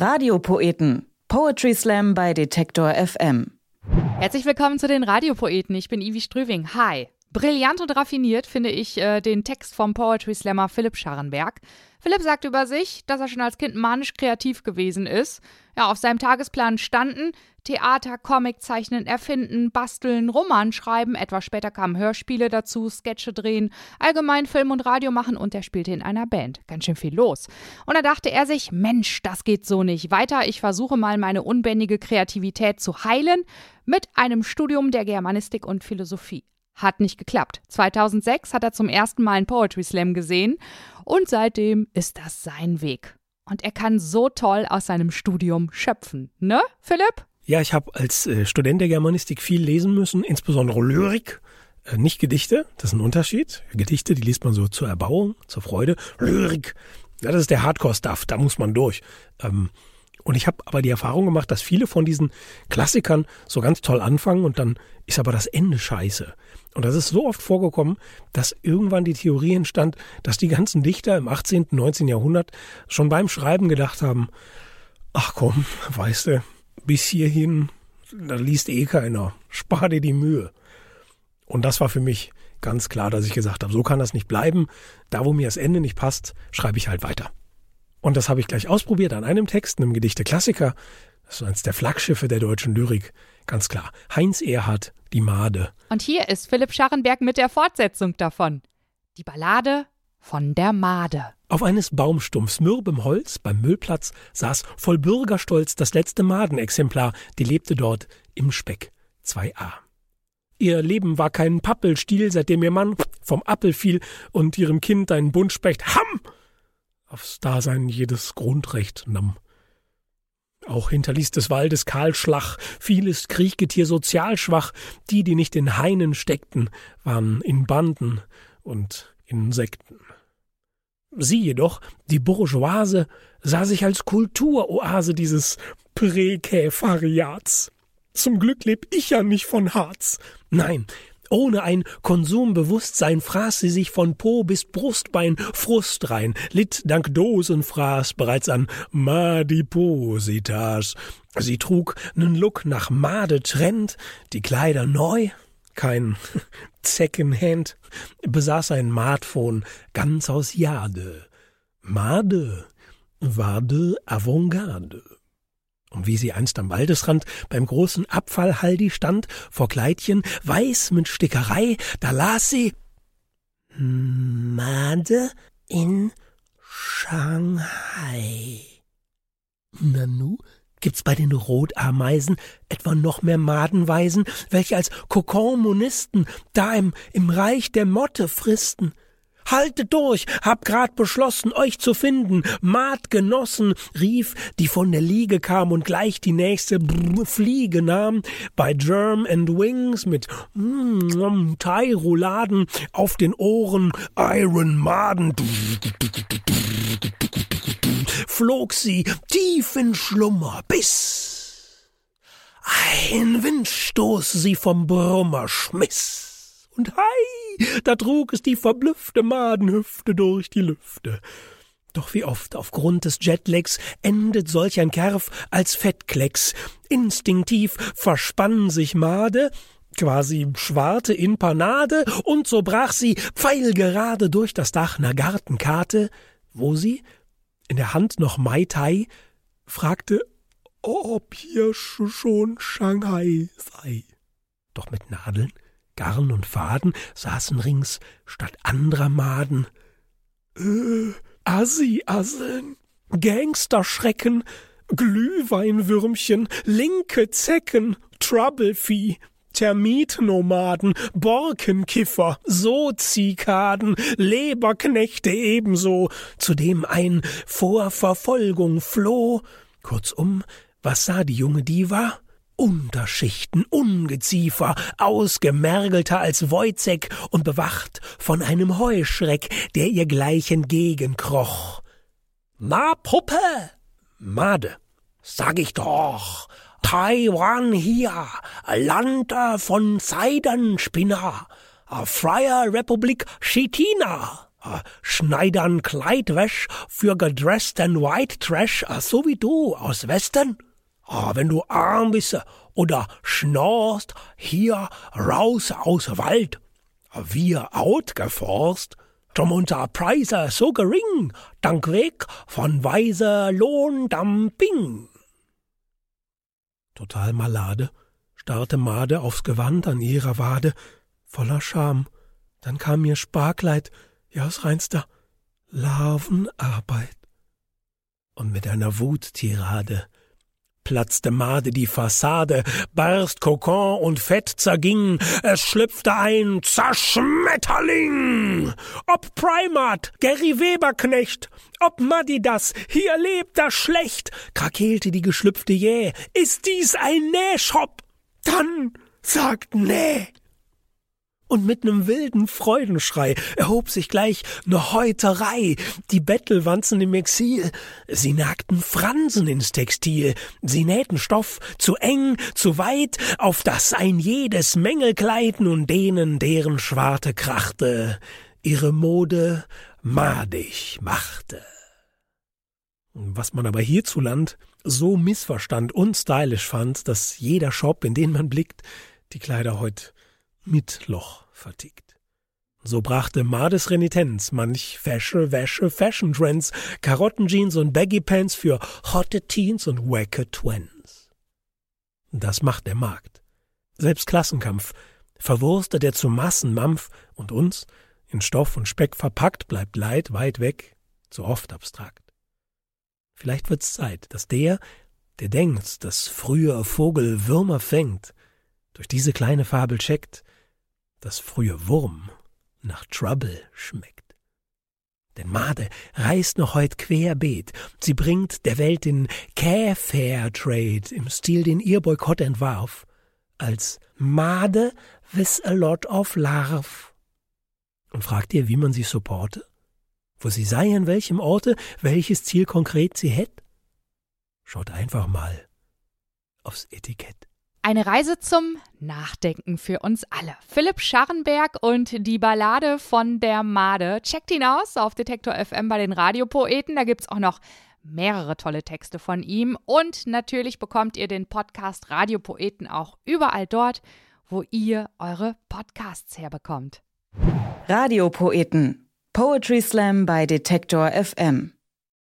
Radiopoeten. Poetry Slam bei Detektor FM. Herzlich willkommen zu den Radiopoeten. Ich bin Ivi Strüving. Hi. Brillant und raffiniert finde ich äh, den Text vom Poetry Slammer Philipp Scharrenberg. Philipp sagt über sich, dass er schon als Kind manisch kreativ gewesen ist. Ja, auf seinem Tagesplan standen Theater, Comic zeichnen, erfinden, basteln, Roman schreiben, etwas später kamen Hörspiele dazu, Sketche drehen, allgemein Film und Radio machen und er spielte in einer Band. Ganz schön viel los. Und da dachte er sich, Mensch, das geht so nicht weiter. Ich versuche mal meine unbändige Kreativität zu heilen mit einem Studium der Germanistik und Philosophie. Hat nicht geklappt. 2006 hat er zum ersten Mal einen Poetry Slam gesehen und seitdem ist das sein Weg. Und er kann so toll aus seinem Studium schöpfen. Ne, Philipp? Ja, ich habe als äh, Student der Germanistik viel lesen müssen, insbesondere Lyrik, äh, nicht Gedichte, das ist ein Unterschied. Gedichte, die liest man so zur Erbauung, zur Freude. Lyrik, ja, das ist der Hardcore-Stuff, da muss man durch. Ähm, und ich habe aber die Erfahrung gemacht, dass viele von diesen Klassikern so ganz toll anfangen und dann ist aber das Ende scheiße. Und das ist so oft vorgekommen, dass irgendwann die Theorie entstand, dass die ganzen Dichter im 18., 19. Jahrhundert schon beim Schreiben gedacht haben, ach komm, weißt du, bis hierhin, da liest eh keiner. Spar dir die Mühe. Und das war für mich ganz klar, dass ich gesagt habe, so kann das nicht bleiben. Da, wo mir das Ende nicht passt, schreibe ich halt weiter. Und das habe ich gleich ausprobiert an einem Text, einem Gedichte Klassiker. Das ist eines der Flaggschiffe der deutschen Lyrik. Ganz klar. Heinz Erhard, die Made. Und hier ist Philipp Scharrenberg mit der Fortsetzung davon. Die Ballade von der Made. Auf eines Baumstumpfs mürbem Holz beim Müllplatz saß voll Bürgerstolz das letzte Madenexemplar, die lebte dort im Speck 2a. Ihr Leben war kein Pappelstiel, seitdem ihr Mann vom Appel fiel und ihrem Kind ein Buntspecht Hamm aufs Dasein jedes Grundrecht nahm. Auch hinterließ des Waldes Kahlschlag, vieles Kriechgetier sozial schwach, die, die nicht in Hainen steckten, waren in Banden und Insekten. Sie jedoch, die Bourgeoise, sah sich als Kulturoase dieses Präkäfariats. Zum Glück leb ich ja nicht von Harz. Nein, ohne ein Konsumbewusstsein fraß sie sich von Po bis Brustbein Frust rein, litt dank Dosenfraß bereits an Madipositas. Sie trug nen Look nach Made Trend, die Kleider neu, kein Secondhand, besaß ein Smartphone ganz aus Jade. Made, Wade, Avantgarde. Und wie sie einst am Waldesrand beim großen Abfallhaldi stand, vor Kleidchen, weiß mit Stickerei, da las sie Made in Shanghai. Nanu, Gibt's bei den Rotameisen etwa noch mehr Madenweisen, welche als Kokonmonisten da im, im Reich der Motte fristen? Haltet durch, hab grad beschlossen, euch zu finden. Madgenossen, rief, die von der Liege kam und gleich die nächste Brr Fliege nahm, bei Germ and Wings mit mm, Thai-Rouladen auf den Ohren, Iron Maden flog sie tief in Schlummer, bis ein Windstoß sie vom Brummer schmiss. Und hei, da trug es die verblüffte Madenhüfte durch die Lüfte. Doch wie oft aufgrund des Jetlags endet solch ein Kerf als Fettklecks. Instinktiv verspann sich Made, quasi schwarte in Panade, und so brach sie pfeilgerade durch das Dach ner Gartenkarte, wo sie in der Hand noch Mai Tai, fragte, ob hier schon Shanghai sei. Doch mit Nadeln, Garn und Faden saßen rings statt anderer Maden. Äh, Assi-Asseln, Gangsterschrecken, Glühweinwürmchen, linke Zecken, Troublevieh, Termitnomaden, Borkenkiffer, Soozikaden, Leberknechte ebenso, zudem ein vor Verfolgung floh. Kurzum, was sah die junge Diva? Unterschichten, Ungeziefer, ausgemergelter als Wojzeck und bewacht von einem Heuschreck, der ihr gleich entgegenkroch. Na, Puppe! Made, sag ich doch, Taiwan hier, Land von Seidenspinner, Freie Republik Chitina. schneidern Kleid wäsch für gedressten White Trash, so wie du aus Westen. Ah, wenn du arm bist oder schnorst, hier raus aus Wald. Wir outgeforst, drum unser Preise so gering, dank Weg von weise Lohndumping. Total malade, starrte Made aufs Gewand an ihrer Wade, voller Scham. Dann kam mir Sparkleid, ja aus reinster Larvenarbeit. Und mit einer Wuttirade platzte Made die Fassade, barst Kokon und Fett zerging, es schlüpfte ein Zerschmetterling. Ob Primat, Gary Weberknecht, ob Madidas, hier lebt er schlecht, krakeelte die geschlüpfte Jäh, ist dies ein Nähshop? Dann sagt Näh und mit nem wilden Freudenschrei erhob sich gleich ne Häuterei. Die Bettelwanzen im Exil, sie nagten Fransen ins Textil, sie nähten Stoff zu eng, zu weit, auf das ein jedes Mängelkleid nun denen, deren Schwarte krachte, ihre Mode madig machte. Was man aber hierzuland so missverstand und stylisch fand, dass jeder Shop, in den man blickt, die Kleider heut mit Loch vertickt. So brachte Mades Renitenz manch Wäsche, Wäsche, Fashion Trends, Karottenjeans und Baggy Pants für hotte Teens und wacke Twins. Das macht der Markt. Selbst Klassenkampf verwurstet er zu Massenmampf und uns, in Stoff und Speck verpackt, bleibt Leid weit weg, zu oft abstrakt. Vielleicht wird's Zeit, dass der, der denkt, dass früher Vogel Würmer fängt, durch diese kleine Fabel checkt, das frühe Wurm nach Trouble schmeckt. Denn Made reist noch heut querbeet. Sie bringt der Welt den Kä-Fair Trade im Stil, den ihr Boykott entwarf, als Made with a lot of love. Und fragt ihr, wie man sie supporte? Wo sie sei, an welchem Orte, welches Ziel konkret sie hätt? Schaut einfach mal aufs Etikett. Eine Reise zum Nachdenken für uns alle. Philipp Scharrenberg und die Ballade von der Made. Checkt ihn aus auf Detektor FM bei den Radiopoeten. Da gibt es auch noch mehrere tolle Texte von ihm. Und natürlich bekommt ihr den Podcast Radiopoeten auch überall dort, wo ihr eure Podcasts herbekommt. Radiopoeten. Poetry Slam bei Detektor FM.